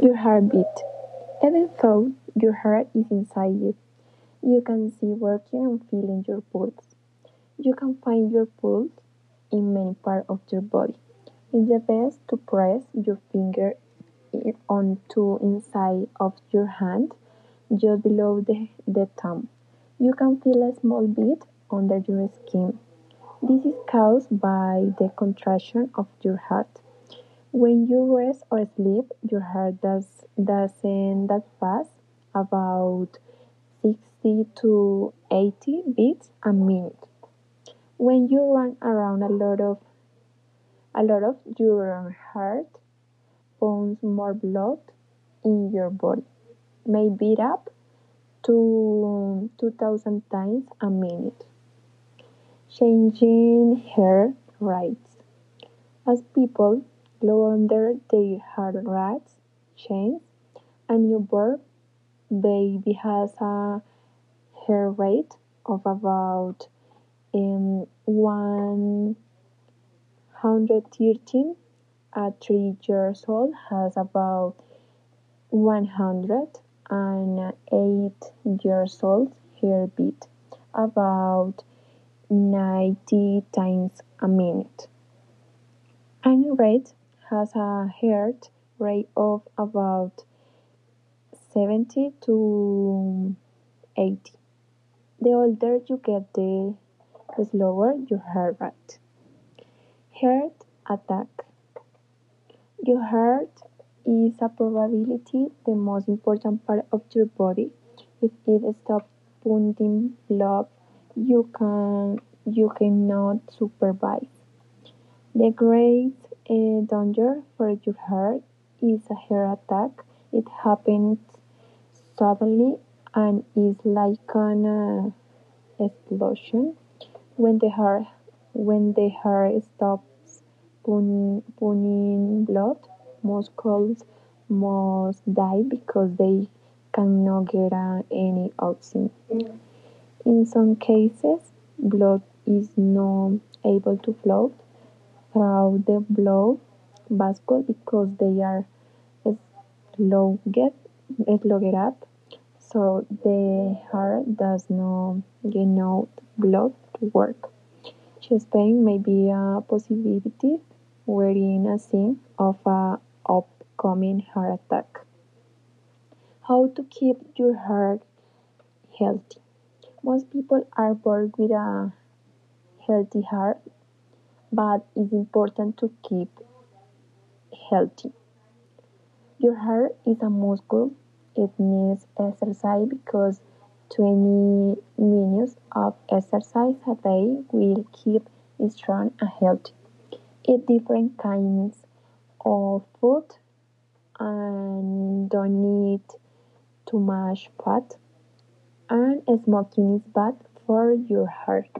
Your heartbeat. Even though your heart is inside you, you can see working and feeling your pulse. You can find your pulse in many parts of your body. It's the best to press your finger onto inside of your hand, just below the, the thumb. You can feel a small beat under your skin. This is caused by the contraction of your heart. When you rest or sleep, your heart does, doesn't that fast, about 60 to 80 beats a minute. When you run around a lot of a lot of your heart pumps more blood in your body, may beat up to 2000 times a minute. Changing heart rates. As people grow under their heart rates change, a newborn baby has a hair rate of about um, 113 at 3 years old has about 108 years old hair heartbeat about 90 times a minute. An rate has a heart rate of about 70 to 80. The older you get, the slower your heart rate. Heart attack. Your heart is a probability the most important part of your body. If it stops pumping blood, you can you cannot survive. The great uh, danger for your heart is a heart attack. It happens suddenly and is like an uh, explosion. When the heart when the heart stops pumping blood, muscles must die because they cannot get uh, any oxygen. In some cases, blood is not able to flow through the blood vessels because they are clogged, clogged up, so the heart does not get enough blood to work. Chest pain may be a possibility wherein a sign of an upcoming heart attack. How to keep your heart healthy? Most people are born with a healthy heart, but it's important to keep healthy. Your heart is a muscle. It needs exercise because 20 minutes of exercise a day will keep it strong and healthy. Eat different kinds of food and don't eat too much fat. And smoking is bad for your heart.